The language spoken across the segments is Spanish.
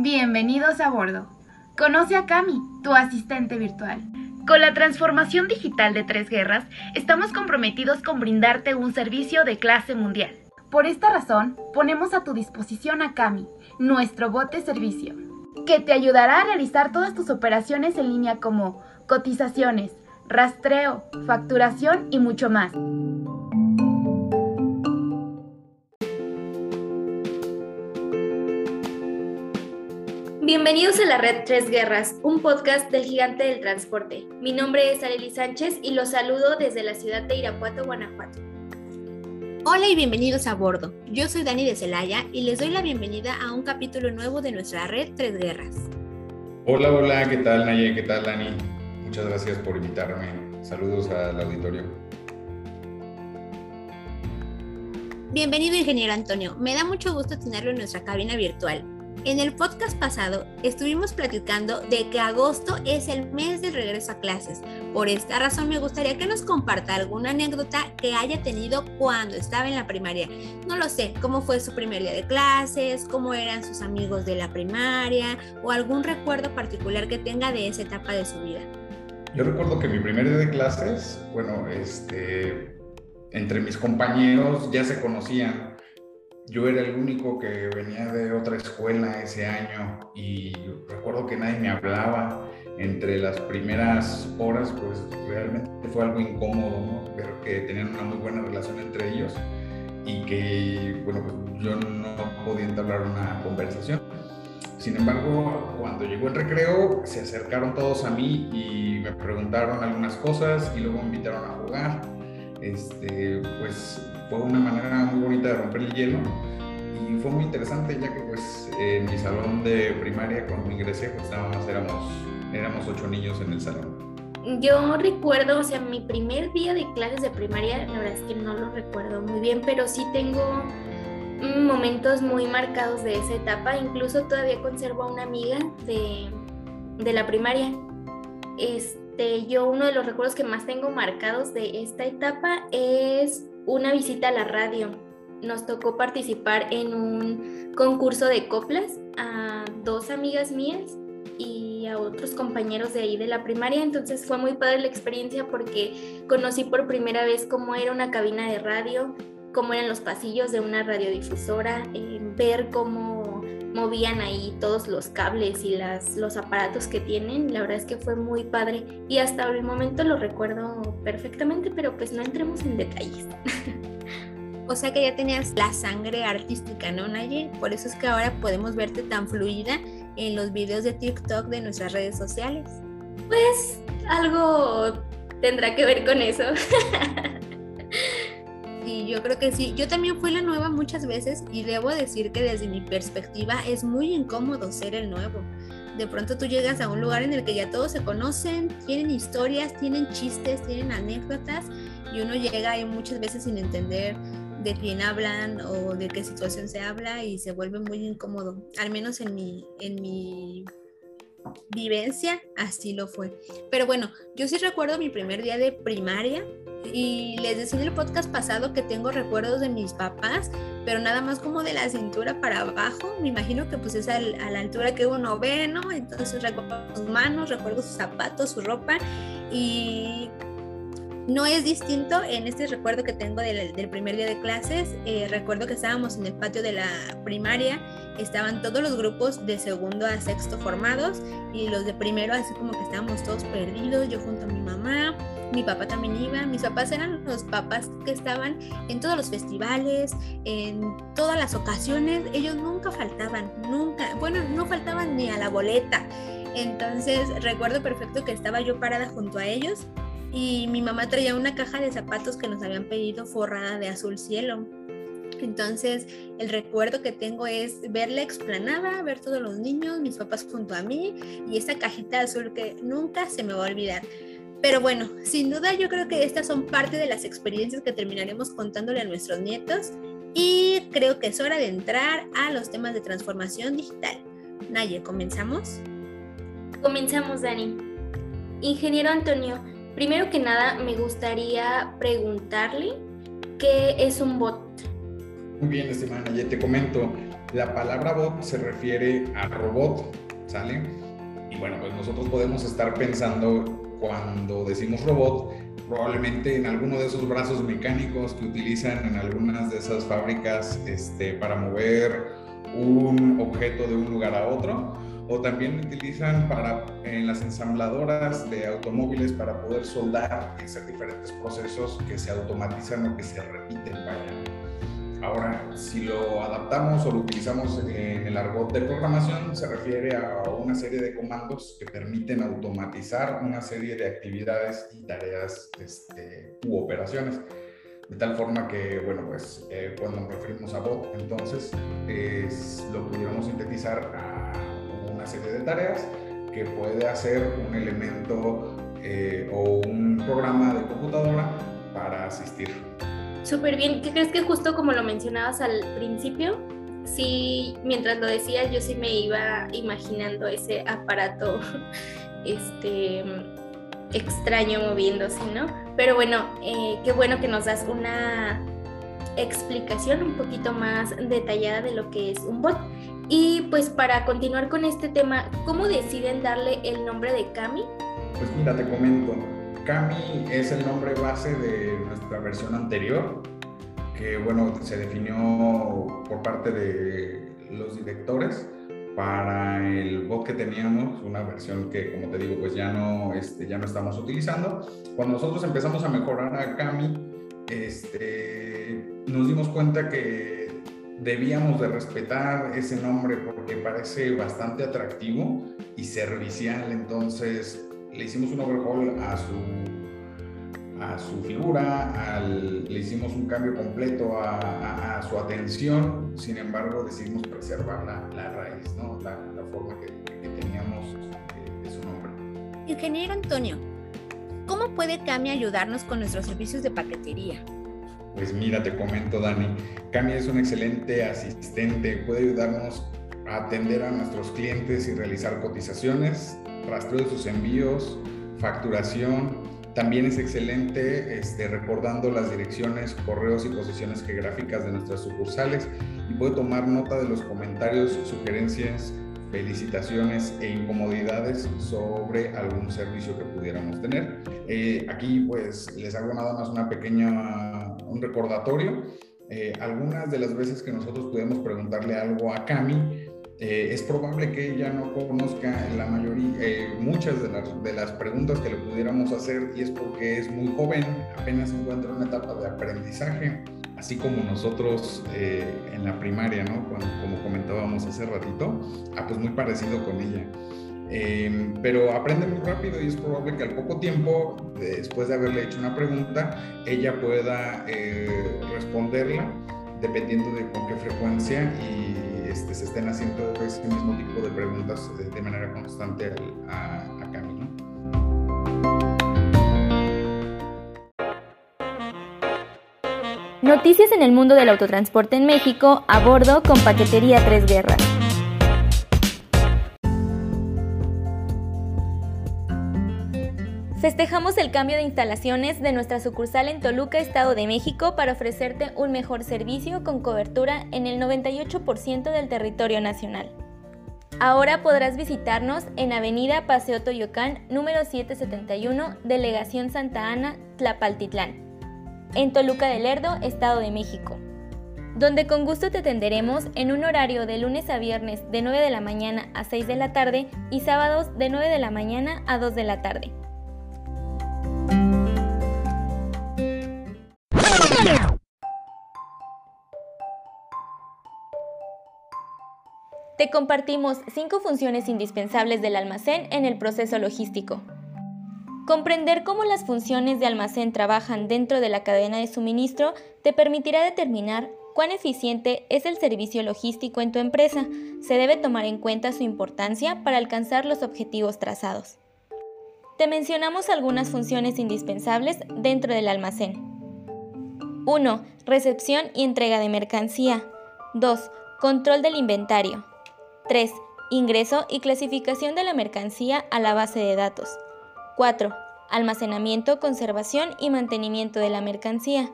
Bienvenidos a bordo. Conoce a Cami, tu asistente virtual. Con la transformación digital de Tres Guerras, estamos comprometidos con brindarte un servicio de clase mundial. Por esta razón, ponemos a tu disposición a Cami, nuestro bot de servicio, que te ayudará a realizar todas tus operaciones en línea como cotizaciones, rastreo, facturación y mucho más. Bienvenidos a la Red Tres Guerras, un podcast del gigante del transporte. Mi nombre es Arely Sánchez y los saludo desde la ciudad de Irapuato, Guanajuato. Hola y bienvenidos a bordo. Yo soy Dani de Celaya y les doy la bienvenida a un capítulo nuevo de nuestra red Tres Guerras. Hola, hola, ¿qué tal Naye? ¿Qué tal Dani? Muchas gracias por invitarme. Saludos al auditorio. Bienvenido, ingeniero Antonio. Me da mucho gusto tenerlo en nuestra cabina virtual. En el podcast pasado estuvimos platicando de que agosto es el mes del regreso a clases. Por esta razón me gustaría que nos comparta alguna anécdota que haya tenido cuando estaba en la primaria. No lo sé, cómo fue su primer día de clases, cómo eran sus amigos de la primaria o algún recuerdo particular que tenga de esa etapa de su vida. Yo recuerdo que mi primer día de clases, bueno, este, entre mis compañeros ya se conocían yo era el único que venía de otra escuela ese año y recuerdo que nadie me hablaba. Entre las primeras horas, pues realmente fue algo incómodo, ¿no? Pero que tenían una muy buena relación entre ellos y que, bueno, pues yo no podía entablar una conversación. Sin embargo, cuando llegó el recreo, se acercaron todos a mí y me preguntaron algunas cosas y luego me invitaron a jugar. Este, pues fue una manera muy bonita de romper el hielo y fue muy interesante ya que pues en mi salón de primaria cuando ingresé pues nada más éramos, éramos ocho niños en el salón. Yo recuerdo, o sea, mi primer día de clases de primaria, la verdad es que no lo recuerdo muy bien, pero sí tengo momentos muy marcados de esa etapa. Incluso todavía conservo a una amiga de, de la primaria. Este, yo uno de los recuerdos que más tengo marcados de esta etapa es una visita a la radio. Nos tocó participar en un concurso de coplas a dos amigas mías y a otros compañeros de ahí de la primaria. Entonces fue muy padre la experiencia porque conocí por primera vez cómo era una cabina de radio, cómo eran los pasillos de una radiodifusora, eh, ver cómo movían ahí todos los cables y las, los aparatos que tienen. La verdad es que fue muy padre y hasta el momento lo recuerdo perfectamente, pero pues no entremos en detalles. O sea que ya tenías la sangre artística, ¿no, Naye? Por eso es que ahora podemos verte tan fluida en los videos de TikTok de nuestras redes sociales. Pues algo tendrá que ver con eso. Sí, yo creo que sí. Yo también fui la nueva muchas veces y debo decir que desde mi perspectiva es muy incómodo ser el nuevo. De pronto tú llegas a un lugar en el que ya todos se conocen, tienen historias, tienen chistes, tienen anécdotas y uno llega ahí muchas veces sin entender de quién hablan o de qué situación se habla y se vuelve muy incómodo. Al menos en mi, en mi vivencia así lo fue. Pero bueno, yo sí recuerdo mi primer día de primaria y les decía en el podcast pasado que tengo recuerdos de mis papás, pero nada más como de la cintura para abajo. Me imagino que pues es a la altura que uno ve, ¿no? Entonces recuerdo sus manos, recuerdo sus zapatos, su ropa y no es distinto en este recuerdo que tengo del, primer día de clases. Eh, recuerdo que estábamos en el patio de la primaria, estaban todos los grupos de segundo a sexto formados y los de primero así como que estábamos todos perdidos, yo junto a mi mamá mi papá también iba, mis papás eran los papás que estaban en todos los festivales, en todas las ocasiones, ellos nunca faltaban, nunca, bueno, no faltaban ni a la boleta. Entonces recuerdo perfecto que estaba yo parada junto a ellos y mi mamá traía una caja de zapatos que nos habían pedido forrada de azul cielo. Entonces, el recuerdo que tengo es ver la explanada, ver todos los niños, mis papás junto a mí y esa cajita azul que nunca se me va a olvidar. Pero bueno, sin duda yo creo que estas son parte de las experiencias que terminaremos contándole a nuestros nietos y creo que es hora de entrar a los temas de transformación digital. Naye, ¿comenzamos? Comenzamos, Dani. Ingeniero Antonio, primero que nada me gustaría preguntarle qué es un bot. Muy bien, estimada ya te comento. La palabra bot se refiere a robot, ¿sale? Y bueno, pues nosotros podemos estar pensando cuando decimos robot, probablemente en alguno de esos brazos mecánicos que utilizan en algunas de esas fábricas este, para mover un objeto de un lugar a otro o también utilizan para en las ensambladoras de automóviles para poder soldar y hacer diferentes procesos que se automatizan o que se repiten vaya. Ahora, si lo adaptamos o lo utilizamos en el argot de programación, se refiere a una serie de comandos que permiten automatizar una serie de actividades y tareas este, u operaciones. De tal forma que, bueno, pues eh, cuando nos referimos a bot, entonces es, lo pudiéramos sintetizar a una serie de tareas que puede hacer un elemento eh, o un programa de computadora para asistir. Súper bien. ¿Qué crees que justo como lo mencionabas al principio? Sí, mientras lo decías, yo sí me iba imaginando ese aparato este, extraño moviéndose, ¿no? Pero bueno, eh, qué bueno que nos das una explicación un poquito más detallada de lo que es un bot. Y pues para continuar con este tema, ¿cómo deciden darle el nombre de Cami? Pues mira, te comento. Cami es el nombre base de nuestra versión anterior, que bueno, se definió por parte de los directores para el bot que teníamos, una versión que como te digo, pues ya no, este, ya no estamos utilizando. Cuando nosotros empezamos a mejorar a Cami, este, nos dimos cuenta que debíamos de respetar ese nombre porque parece bastante atractivo y servicial, entonces le hicimos un overhaul a su, a su figura, le hicimos un cambio completo a, su atención, sin embargo decidimos preservar la, raíz, ¿no? la, forma que, teníamos de, su nombre. Ingeniero Antonio, ¿cómo puede Cami ayudarnos con nuestros servicios de paquetería? Pues mira, te comento, Dani, Cami es un excelente asistente, puede ayudarnos a atender a nuestros clientes y realizar cotizaciones, rastreo de sus envíos, facturación. También es excelente este, recordando las direcciones, correos y posiciones geográficas de nuestras sucursales y puede tomar nota de los comentarios, sugerencias, felicitaciones e incomodidades sobre algún servicio que pudiéramos tener. Eh, aquí pues les hago nada más una pequeña, un recordatorio. Eh, algunas de las veces que nosotros podemos preguntarle algo a Cami, eh, es probable que ella no conozca la mayoría, muchas de las, de las preguntas que le pudiéramos hacer y es porque es muy joven, apenas encuentra en una etapa de aprendizaje así como nosotros eh, en la primaria, ¿no? como comentábamos hace ratito, ah, pues muy parecido con ella. Em, pero aprende muy rápido y es probable que al poco tiempo, después de haberle hecho una pregunta, ella pueda eh, responderla dependiendo de con qué frecuencia y este, se estén haciendo ese mismo tipo de preguntas de, manera constante a, a. Noticias en el mundo del autotransporte en México a bordo con Paquetería Tres Guerras. Festejamos el cambio de instalaciones de nuestra sucursal en Toluca, Estado de México, para ofrecerte un mejor servicio con cobertura en el 98% del territorio nacional. Ahora podrás visitarnos en Avenida Paseo Toyocán, número 771, Delegación Santa Ana, Tlapaltitlán en Toluca del Lerdo, Estado de México, donde con gusto te atenderemos en un horario de lunes a viernes de 9 de la mañana a 6 de la tarde y sábados de 9 de la mañana a 2 de la tarde. Te compartimos 5 funciones indispensables del almacén en el proceso logístico. Comprender cómo las funciones de almacén trabajan dentro de la cadena de suministro te permitirá determinar cuán eficiente es el servicio logístico en tu empresa. Se debe tomar en cuenta su importancia para alcanzar los objetivos trazados. Te mencionamos algunas funciones indispensables dentro del almacén. 1. Recepción y entrega de mercancía. 2. Control del inventario. 3. Ingreso y clasificación de la mercancía a la base de datos. 4. Almacenamiento, conservación y mantenimiento de la mercancía.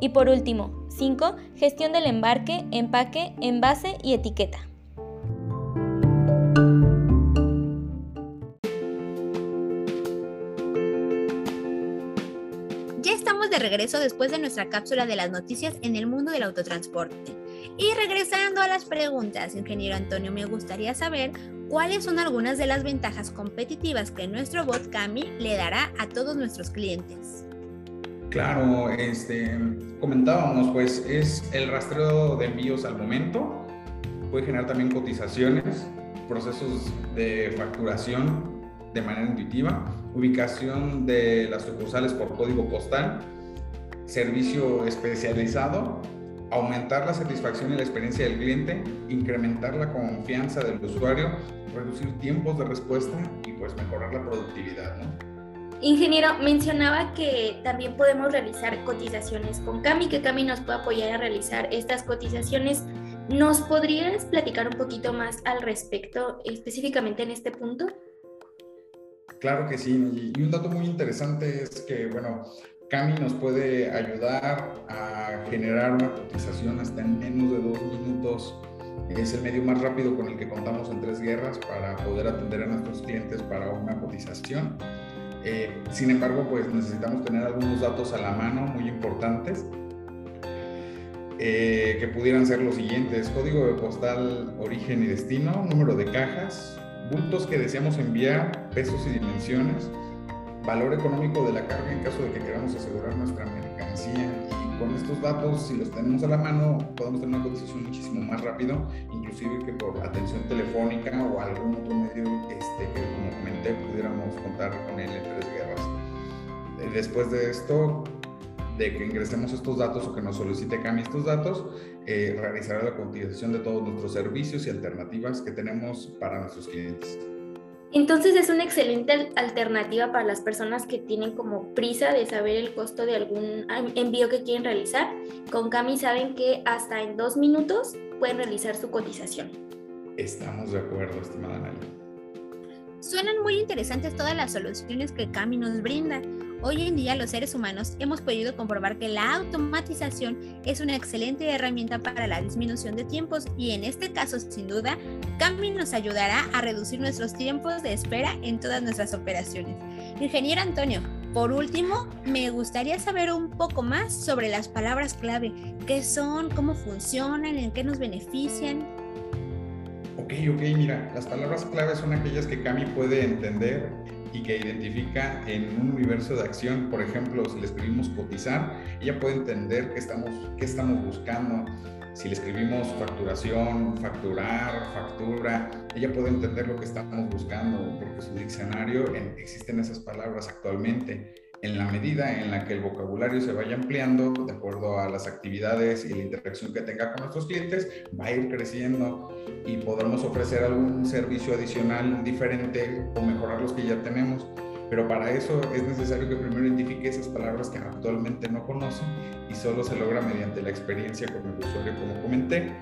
Y por último, 5. Gestión del embarque, empaque, envase y etiqueta. Ya estamos de regreso después de nuestra cápsula de las noticias en el mundo del autotransporte. Y regresando a las preguntas, ingeniero Antonio, me gustaría saber cuáles son algunas de las ventajas competitivas que nuestro bot Cami le dará a todos nuestros clientes. Claro, este, comentábamos, pues es el rastreo de envíos al momento, puede generar también cotizaciones, procesos de facturación de manera intuitiva, ubicación de las sucursales por código postal, servicio especializado, aumentar la satisfacción y la experiencia del cliente, incrementar la confianza del usuario, reducir tiempos de respuesta y pues mejorar la productividad, ¿no? Ingeniero, mencionaba que también podemos realizar cotizaciones con Cami, que Cami nos puede apoyar a realizar estas cotizaciones. ¿Nos podrías platicar un poquito más al respecto, específicamente en este punto? Claro que sí, y un dato muy interesante es que, bueno, Cami nos puede ayudar a generar una cotización hasta en menos de dos minutos. Es el medio más rápido con el que contamos en Tres Guerras para poder atender a nuestros clientes para una cotización. Eh, sin embargo, pues necesitamos tener algunos datos a la mano muy importantes eh, que pudieran ser los siguientes. Código de postal, origen y destino, número de cajas, bultos que deseamos enviar, pesos y dimensiones, valor económico de la carga en caso de que queramos asegurar nuestra mercancía con estos datos, si los tenemos a la mano, podemos tener una cotización muchísimo más rápido, inclusive que por atención telefónica o algún otro medio este, que, como comenté, pudiéramos contar con él en tres guerras. Eh, después de esto, de que ingresemos estos datos o que nos solicite CAMI estos datos, eh, realizará la cotización de todos nuestros servicios y alternativas que tenemos para nuestros clientes. Entonces es una excelente alternativa para las personas que tienen como prisa de saber el costo de algún envío que quieren realizar. Con Cami saben que hasta en dos minutos pueden realizar su cotización. Estamos de acuerdo, estimada Nali. Suenan muy interesantes todas las soluciones que Cami nos brinda. Hoy en día los seres humanos hemos podido comprobar que la automatización es una excelente herramienta para la disminución de tiempos y en este caso sin duda Cami nos ayudará a reducir nuestros tiempos de espera en todas nuestras operaciones. Ingeniero Antonio, por último, me gustaría saber un poco más sobre las palabras clave, qué son, cómo funcionan, en qué nos benefician. Ok, ok, mira, las palabras clave son aquellas que Cami puede entender y que identifica en un universo de acción. Por ejemplo, si le escribimos cotizar, ella puede entender qué estamos, qué estamos buscando. Si le escribimos facturación, facturar, factura, ella puede entender lo que estamos buscando, porque su diccionario existen esas palabras actualmente en la medida en la que el vocabulario se vaya ampliando de acuerdo a las actividades y la interacción que tenga con nuestros clientes, va a ir creciendo y podremos ofrecer algún servicio adicional diferente o mejorar los que ya tenemos. Pero para eso es necesario que primero identifique esas palabras que actualmente no conoce y solo se logra mediante la experiencia con el usuario, como comenté,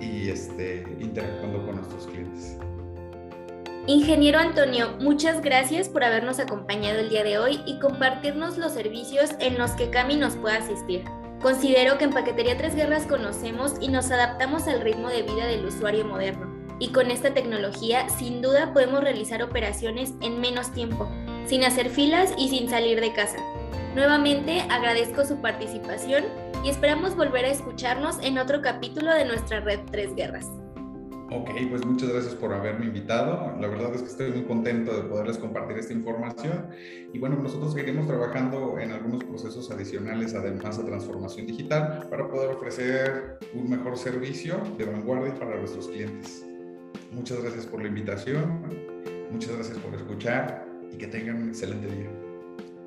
y este, interactuando con nuestros clientes. Ingeniero Antonio, muchas gracias por habernos acompañado el día de hoy y compartirnos los servicios en los que Cami nos puede asistir. Considero que en Paquetería Tres Guerras conocemos y nos adaptamos al ritmo de vida del usuario moderno. Y con esta tecnología, sin duda, podemos realizar operaciones en menos tiempo, sin hacer filas y sin salir de casa. Nuevamente agradezco su participación y esperamos volver a escucharnos en otro capítulo de nuestra red Tres Guerras. Ok, pues muchas gracias por haberme invitado. La verdad es que estoy muy contento de poderles compartir esta información. Y bueno, nosotros seguiremos trabajando en algunos procesos adicionales, además de transformación digital, para poder ofrecer un mejor servicio de vanguardia para nuestros clientes. Muchas gracias por la invitación, muchas gracias por escuchar y que tengan un excelente día.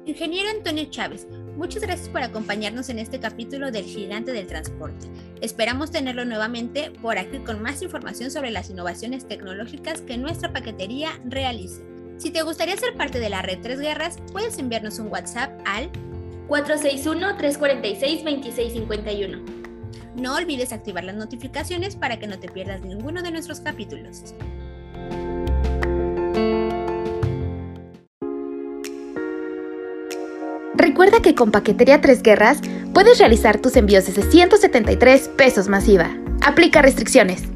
Ingeniero Antonio Chávez, muchas gracias por acompañarnos en este capítulo del Gigante del Transporte. Esperamos tenerlo nuevamente por aquí con más información sobre las innovaciones tecnológicas que nuestra paquetería realiza. Si te gustaría ser parte de la red Tres Guerras, puedes enviarnos un WhatsApp al 461-346-2651. No olvides activar las notificaciones para que no te pierdas ninguno de nuestros capítulos. Recuerda que con Paquetería Tres Guerras puedes realizar tus envíos desde 173 pesos masiva. Aplica restricciones.